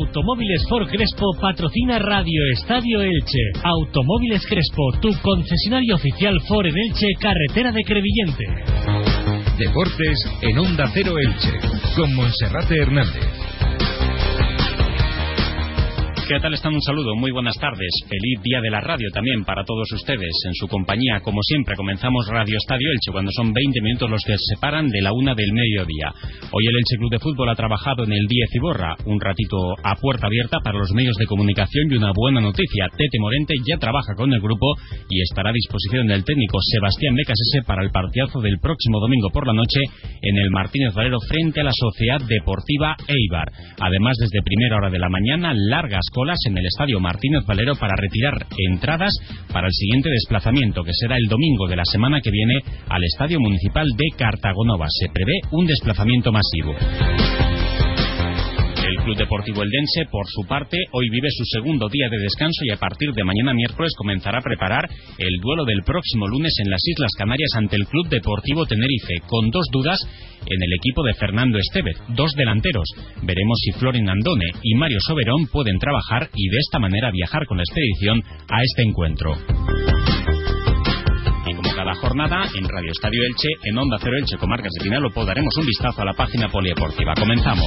Automóviles For Crespo patrocina Radio Estadio Elche. Automóviles Crespo, tu concesionario oficial Ford en Elche, carretera de Crevillente. Deportes en Onda Cero Elche, con Monserrate Hernández. ¿Qué tal están? Un saludo, muy buenas tardes. Feliz día de la radio también para todos ustedes. En su compañía, como siempre, comenzamos Radio Estadio Elche cuando son 20 minutos los que se separan de la una del mediodía. Hoy el Elche Club de Fútbol ha trabajado en el 10 y borra, un ratito a puerta abierta para los medios de comunicación y una buena noticia. Tete Morente ya trabaja con el grupo y estará a disposición del técnico Sebastián Becasese para el partidazo del próximo domingo por la noche en el Martínez Valero frente a la Sociedad Deportiva Eibar. Además, desde primera hora de la mañana, largas colas en el Estadio Martínez Valero para retirar entradas para el siguiente desplazamiento, que será el domingo de la semana que viene al Estadio Municipal de Cartagonova. Se prevé un desplazamiento masivo. Club Deportivo Eldense, por su parte, hoy vive su segundo día de descanso y a partir de mañana miércoles comenzará a preparar el duelo del próximo lunes en las Islas Canarias ante el Club Deportivo Tenerife, con dos dudas en el equipo de Fernando Estevez, dos delanteros. Veremos si Florin Andone y Mario Soberón pueden trabajar y de esta manera viajar con la expedición a este encuentro cada jornada, en Radio Estadio Elche, en Onda Cero Elche, Comarcas de Pinalopo, daremos un vistazo a la página polideportiva. Comenzamos.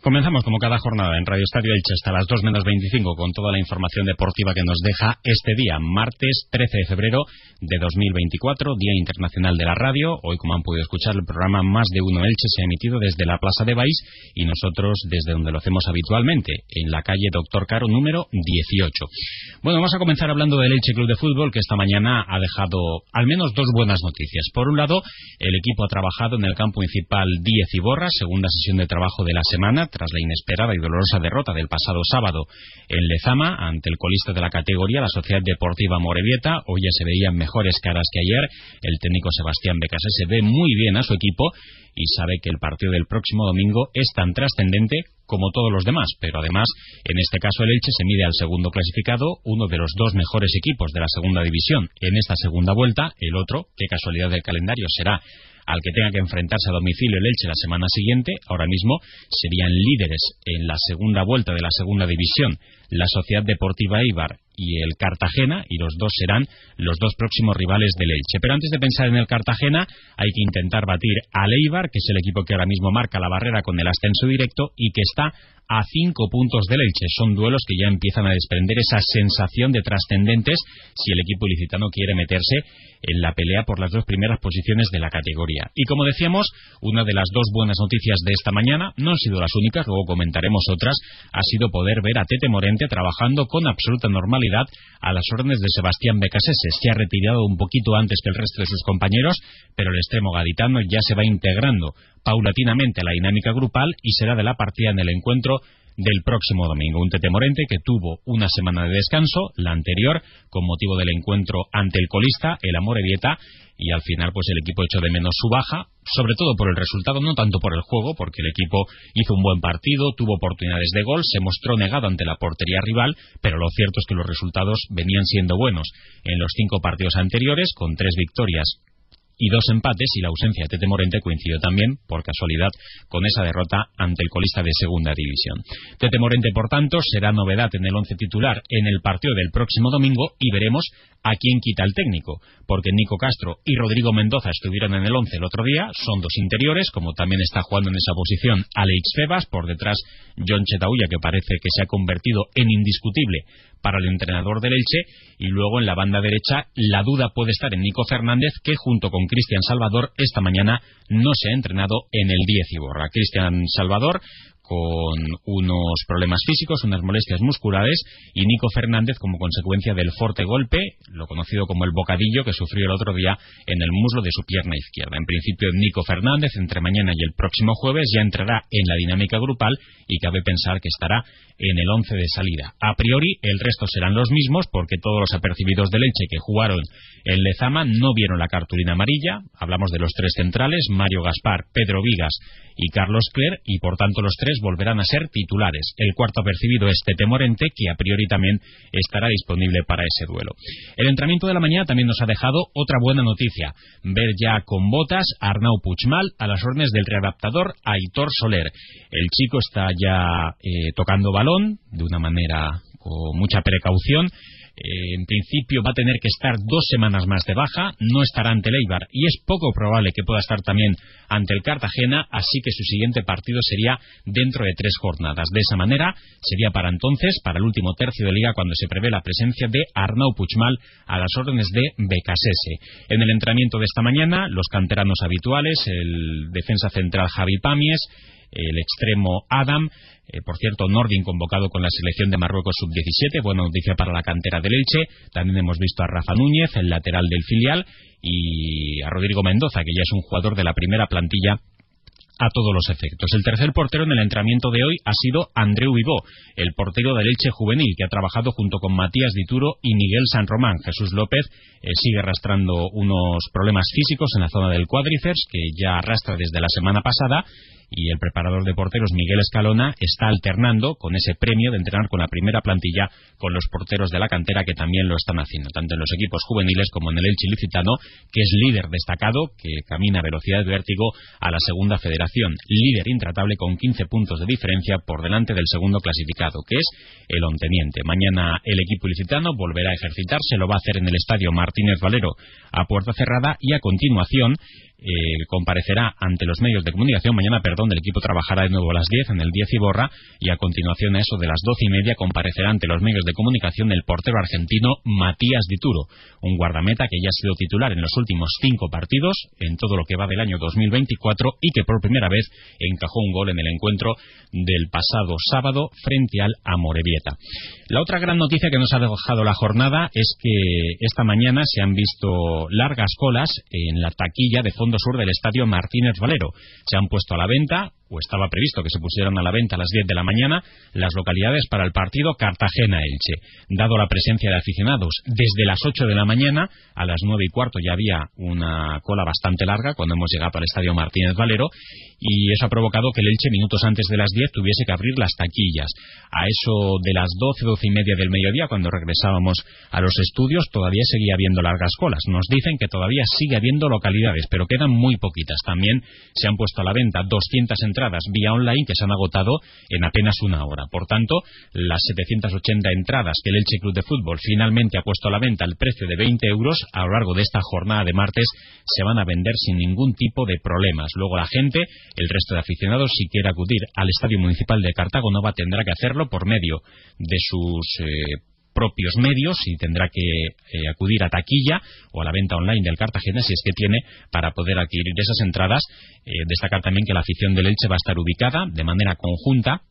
Comenzamos como cada jornada en Radio Estadio Elche hasta las 2 menos 25 con toda la información deportiva que nos deja este día, martes 13 de febrero de 2024, Día Internacional de la Radio. Hoy, como han podido escuchar, el programa Más de Uno Elche se ha emitido desde la Plaza de Baix y nosotros desde donde lo hacemos habitualmente, en la calle Doctor Caro número 18. Bueno, vamos a comenzar hablando del Elche Club de Fútbol que esta mañana ha dejado al menos dos buenas noticias. Por un lado, el equipo ha trabajado en el campo municipal 10 y Borra, segunda sesión de trabajo de la semana, tras la inesperada y dolorosa derrota del pasado sábado en Lezama ante el colista de la categoría, la Sociedad Deportiva Morevieta. Hoy ya se veían mejores caras que ayer. El técnico Sebastián se ve muy bien a su equipo y sabe que el partido del próximo domingo es tan trascendente como todos los demás, pero además, en este caso el Elche se mide al segundo clasificado, uno de los dos mejores equipos de la segunda división en esta segunda vuelta, el otro, qué casualidad del calendario, será al que tenga que enfrentarse a domicilio el Elche la semana siguiente, ahora mismo serían líderes en la segunda vuelta de la segunda división la Sociedad Deportiva Eibar y el Cartagena, y los dos serán los dos próximos rivales del Elche. Pero antes de pensar en el Cartagena, hay que intentar batir al Eibar, que es el equipo que ahora mismo marca la barrera con el ascenso directo y que está a cinco puntos del Elche. Son duelos que ya empiezan a desprender esa sensación de trascendentes si el equipo ilicitano quiere meterse en la pelea por las dos primeras posiciones de la categoría. Y como decíamos, una de las dos buenas noticias de esta mañana, no han sido las únicas, luego comentaremos otras, ha sido poder ver a Tete Morente trabajando con absoluta normalidad a las órdenes de Sebastián Becasese. Se ha retirado un poquito antes que el resto de sus compañeros, pero el extremo gaditano ya se va integrando paulatinamente a la dinámica grupal y será de la partida en el encuentro del próximo domingo. Un Tete Morente que tuvo una semana de descanso, la anterior, con motivo del encuentro ante el colista, el Amor Vieta, y al final pues el equipo echó de menos su baja, sobre todo por el resultado, no tanto por el juego, porque el equipo hizo un buen partido, tuvo oportunidades de gol, se mostró negado ante la portería rival, pero lo cierto es que los resultados venían siendo buenos en los cinco partidos anteriores, con tres victorias y dos empates y la ausencia de Tete Morente coincidió también, por casualidad, con esa derrota ante el colista de segunda división. Tete Morente, por tanto, será novedad en el once titular en el partido del próximo domingo y veremos a quién quita el técnico, porque Nico Castro y Rodrigo Mendoza estuvieron en el once el otro día, son dos interiores, como también está jugando en esa posición Alex Febas, por detrás John Chetauya, que parece que se ha convertido en indiscutible para el entrenador del Elche y luego en la banda derecha la duda puede estar en Nico Fernández que junto con Cristian Salvador esta mañana no se ha entrenado en el 10 Iborra. Cristian Salvador con unos problemas físicos, unas molestias musculares, y Nico Fernández como consecuencia del fuerte golpe, lo conocido como el bocadillo que sufrió el otro día en el muslo de su pierna izquierda. En principio, Nico Fernández, entre mañana y el próximo jueves, ya entrará en la dinámica grupal y cabe pensar que estará en el once de salida. A priori, el resto serán los mismos porque todos los apercibidos de Leche que jugaron en Lezama no vieron la cartulina amarilla. Hablamos de los tres centrales, Mario Gaspar, Pedro Vigas y Carlos Cler, y por tanto los tres volverán a ser titulares. El cuarto apercibido es Tete Morente, que a priori también estará disponible para ese duelo. El entrenamiento de la mañana también nos ha dejado otra buena noticia. Ver ya con botas a Arnau Puigmal a las órdenes del readaptador Aitor Soler. El chico está ya eh, tocando balón de una manera con mucha precaución en principio va a tener que estar dos semanas más de baja, no estará ante el Eibar y es poco probable que pueda estar también ante el Cartagena, así que su siguiente partido sería dentro de tres jornadas. De esa manera sería para entonces, para el último tercio de liga, cuando se prevé la presencia de Arnau Puchmal a las órdenes de Becasese. En el entrenamiento de esta mañana, los canteranos habituales, el defensa central Javi Pamies, el extremo Adam, eh, por cierto, Nordin convocado con la selección de Marruecos sub-17, buena noticia para la cantera del Elche. También hemos visto a Rafa Núñez, el lateral del filial, y a Rodrigo Mendoza, que ya es un jugador de la primera plantilla a todos los efectos. El tercer portero en el entrenamiento de hoy ha sido Andreu Vivó, el portero del Elche juvenil, que ha trabajado junto con Matías Dituro y Miguel San Román. Jesús López eh, sigue arrastrando unos problemas físicos en la zona del cuádriceps, que ya arrastra desde la semana pasada, y el preparador de porteros Miguel Escalona está alternando con ese premio de entrenar con la primera plantilla con los porteros de la cantera que también lo están haciendo, tanto en los equipos juveniles como en el Elche Licitano, que es líder destacado, que camina a velocidad de vértigo a la segunda federación, líder intratable con 15 puntos de diferencia por delante del segundo clasificado, que es el Onteniente. Mañana el equipo ilicitano volverá a ejercitarse, lo va a hacer en el estadio Martínez Valero a puerta cerrada y a continuación eh, comparecerá ante los medios de comunicación. Mañana, perdón, del equipo trabajará de nuevo a las 10 en el 10 Iborra y a continuación a eso de las 12 y media comparecerá ante los medios de comunicación el portero argentino Matías Dituro, un guardameta que ya ha sido titular en los últimos cinco partidos en todo lo que va del año 2024 y que por primera vez encajó un gol en el encuentro del pasado sábado frente al Amorebieta. La otra gran noticia que nos ha dejado la jornada es que esta mañana se han visto largas colas en la taquilla de fondo sur del estadio Martínez Valero. Se han puesto a la venta o estaba previsto que se pusieran a la venta a las 10 de la mañana las localidades para el partido Cartagena-Elche. Dado la presencia de aficionados desde las 8 de la mañana a las 9 y cuarto ya había una cola bastante larga cuando hemos llegado al estadio Martínez Valero y eso ha provocado que el Elche minutos antes de las 10 tuviese que abrir las taquillas. A eso de las 12, 12 y media del mediodía cuando regresábamos a los estudios todavía seguía habiendo largas colas. Nos dicen que todavía sigue habiendo localidades pero quedan muy poquitas. También se han puesto a la venta 200 entradas entradas vía online que se han agotado en apenas una hora. Por tanto, las 780 entradas que el Elche Club de Fútbol finalmente ha puesto a la venta al precio de 20 euros a lo largo de esta jornada de martes se van a vender sin ningún tipo de problemas. Luego la gente, el resto de aficionados, si quiere acudir al Estadio Municipal de Cartago Nova, tendrá que hacerlo por medio de sus eh, propios medios y tendrá que eh, acudir a taquilla o a la venta online del Cartagena si es que tiene para poder adquirir esas entradas. Eh, destacar también que la afición del Elche va a estar ubicada de manera conjunta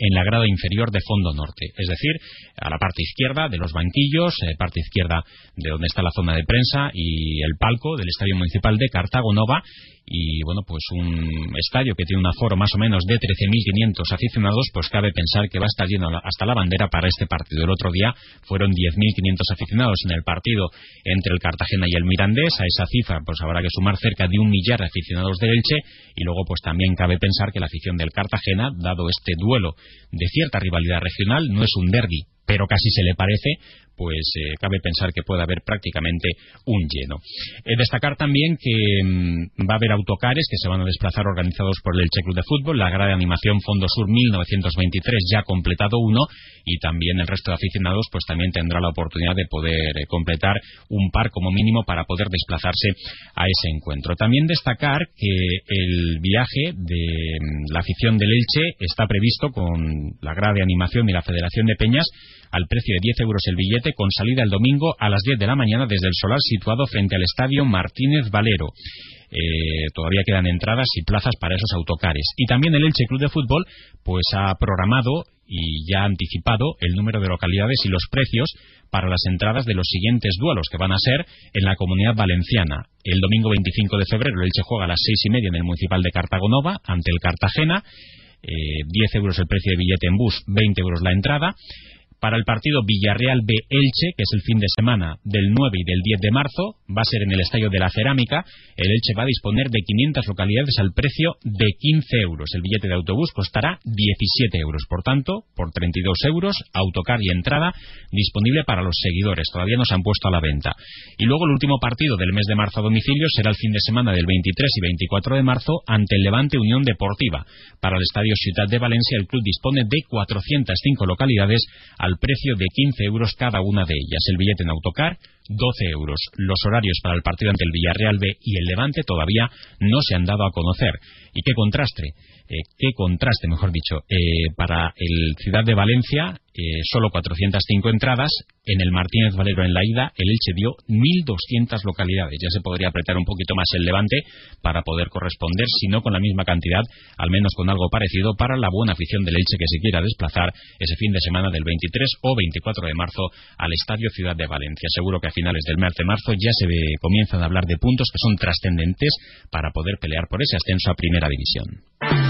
en la grada inferior de fondo norte, es decir, a la parte izquierda de los banquillos, eh, parte izquierda de donde está la zona de prensa y el palco del Estadio Municipal de Cartago Nova y bueno, pues un estadio que tiene un aforo más o menos de 13.500 aficionados, pues cabe pensar que va a estar lleno hasta la bandera para este partido. El otro día fueron 10.500 aficionados en el partido entre el Cartagena y el Mirandés. A esa cifra pues habrá que sumar cerca de un millar de aficionados del Elche y luego pues también cabe pensar que la afición del Cartagena, dado este duelo de cierta rivalidad regional, no es un derby, pero casi se le parece, pues eh, cabe pensar que puede haber prácticamente un lleno. Eh, destacar también que mm, va a haber autocares que se van a desplazar organizados por el Elche Club de Fútbol, la gran animación Fondo Sur 1923 ya completado uno y también el resto de aficionados pues también tendrá la oportunidad de poder eh, completar un par como mínimo para poder desplazarse a ese encuentro. También destacar que el viaje de mm, la afición del Elche está previsto con la grade animación y la Federación de Peñas al precio de 10 euros el billete con salida el domingo a las 10 de la mañana desde el solar situado frente al estadio Martínez Valero. eh, todavía quedan entradas y plazas para esos autocares. Y también el Elche Club de Fútbol pues ha programado y ya ha anticipado el número de localidades y los precios para las entradas de los siguientes duelos que van a ser en la comunidad valenciana. El domingo 25 de febrero el Elche juega a las seis y media en el municipal de Cartagonova ante el Cartagena. Eh, 10 euros el precio de billete en bus, 20 euros la entrada para el partido Villarreal B Elche, que es el fin de semana del 9 y del 10 de marzo, va a ser en el Estadio de la Cerámica. El Elche va a disponer de 500 localidades al precio de 15 euros. El billete de autobús costará 17 euros. Por tanto, por 32 euros, autocar y entrada disponible para los seguidores. Todavía no se han puesto a la venta. Y luego el último partido del mes de marzo a domicilio será el fin de semana del 23 y 24 de marzo ante el Levante Unión Deportiva. Para el Estadio Ciudad de Valencia, el club dispone de 405 localidades al precio de 15 euros cada una de ellas. El billete en autocar, 12 euros. Los horarios para el partido ante el Villarreal B y el Levante todavía no se han dado a conocer. Y qué contraste, eh, qué contraste, mejor dicho, eh, para el Ciudad de Valencia, eh, solo 405 entradas, en el Martínez Valero en la ida, el Elche dio 1.200 localidades. Ya se podría apretar un poquito más el Levante para poder corresponder, si no con la misma cantidad, al menos con algo parecido, para la buena afición del Elche que se quiera desplazar ese fin de semana del 23 o 24 de marzo al Estadio Ciudad de Valencia. Seguro que finales del mes de marzo ya se ve, comienzan a hablar de puntos que son trascendentes para poder pelear por ese ascenso a Primera División.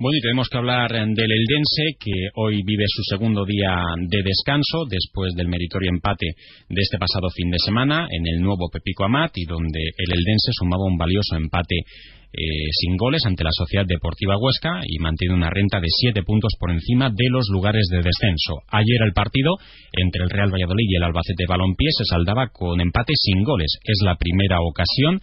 Bueno, y tenemos que hablar del Eldense, que hoy vive su segundo día de descanso después del meritorio empate de este pasado fin de semana en el nuevo Pepico Amat y donde el Eldense sumaba un valioso empate eh, sin goles ante la Sociedad Deportiva Huesca y mantiene una renta de siete puntos por encima de los lugares de descenso. Ayer el partido entre el Real Valladolid y el Albacete Balompié se saldaba con empate sin goles. Es la primera ocasión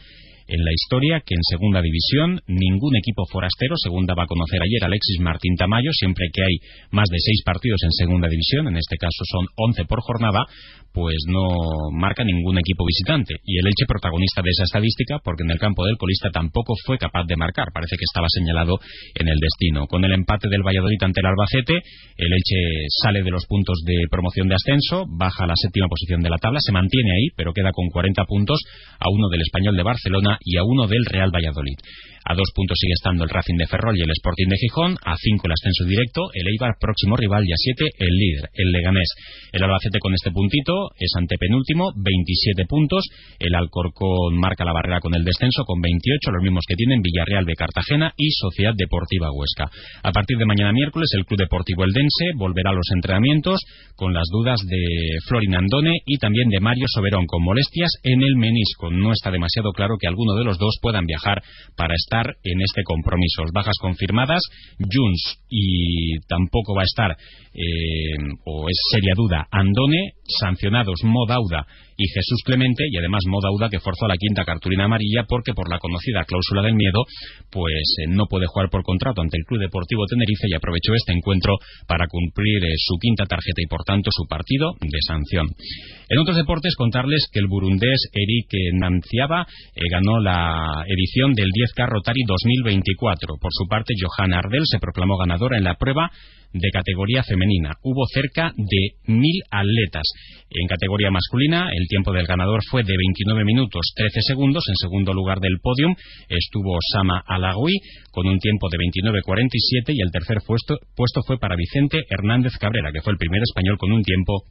en la historia que en segunda división ningún equipo forastero, según daba a conocer ayer Alexis Martín Tamayo, siempre que hay más de seis partidos en segunda división, en este caso son once por jornada, pues no marca ningún equipo visitante. Y el Elche protagonista de esa estadística, porque en el campo del colista tampoco fue capaz de marcar. Parece que estaba señalado en el destino. Con el empate del Valladolid ante el Albacete, el Elche sale de los puntos de promoción de ascenso, baja a la séptima posición de la tabla, se mantiene ahí, pero queda con 40 puntos a uno del Español de Barcelona y a uno del Real Valladolid. A dos puntos sigue estando el Racing de Ferrol y el Sporting de Gijón. A cinco el ascenso directo. El Eibar, próximo rival. Y a siete el líder, el Leganés. El Albacete con este puntito es antepenúltimo, 27 puntos. El Alcorcón marca la barrera con el descenso con 28, los mismos que tienen Villarreal de Cartagena y Sociedad Deportiva Huesca. A partir de mañana miércoles, el Club Deportivo Eldense volverá a los entrenamientos con las dudas de Florin Andone y también de Mario Soberón con molestias en el menisco. No está demasiado claro que alguno de los dos puedan viajar para estar en este compromiso. Bajas confirmadas, Junts y tampoco va a estar, eh, o es seria duda, Andone, sancionados Modauda y Jesús Clemente y además Modauda que forzó la quinta cartulina amarilla porque por la conocida cláusula del miedo pues eh, no puede jugar por contrato ante el Club Deportivo Tenerife y aprovechó este encuentro para cumplir eh, su quinta tarjeta y por tanto su partido de sanción. En otros deportes contarles que el burundés Eric Nanciaba eh, ganó la edición del 10K Rotary 2024. Por su parte, Johanna Ardel se proclamó ganadora en la prueba de categoría femenina. Hubo cerca de mil atletas. En categoría masculina, el tiempo del ganador fue de 29 minutos 13 segundos. En segundo lugar del podium estuvo Sama Alagui con un tiempo de 29.47 y el tercer puesto, puesto fue para Vicente Hernández Cabrera, que fue el primer español con un tiempo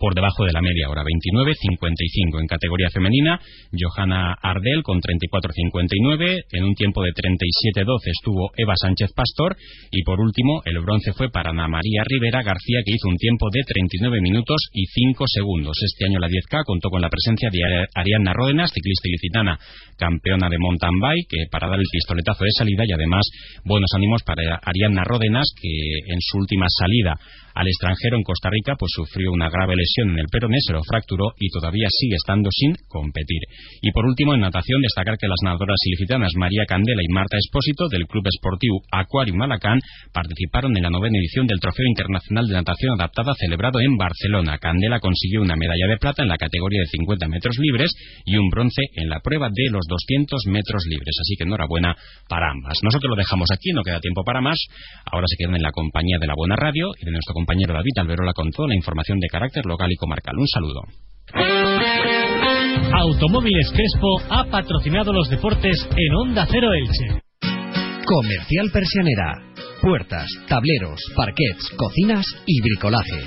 por debajo de la media hora, 29.55. En categoría femenina, Johanna Ardel con 34.59. En un tiempo de 37.12 estuvo Eva Sánchez Pastor. Y por último, el bronce fue para Ana María Rivera García, que hizo un tiempo de 39 minutos y 5 segundos. Este año la 10K contó con la presencia de Ariadna Ródenas, ciclista ilicitana, campeona de mountain bike, que para dar el pistoletazo de salida y además buenos ánimos para Ariadna Ródenas, que en su última salida al extranjero en Costa Rica, pues sufrió una grave lesión en el peroné, se lo fracturó y todavía sigue estando sin competir. Y por último, en natación, destacar que las nadadoras ilicitanas María Candela y Marta Espósito del Club Esportivo Acuario Malacán participaron en la novena edición del Trofeo Internacional de Natación Adaptada celebrado en Barcelona. Candela consiguió una medalla de plata en la categoría de 50 metros libres y un bronce en la prueba de los 200 metros libres. Así que enhorabuena para ambas. Nosotros lo dejamos aquí, no queda tiempo para más. Ahora se quedan en la compañía de la Buena Radio y de nuestro compañero David Alberola con toda la información de carácter local y comarcal. Un saludo. Automóviles Crespo ha patrocinado los deportes en Onda Cero Elche. Comercial Persianera. Puertas, tableros, parquets, cocinas y bricolaje.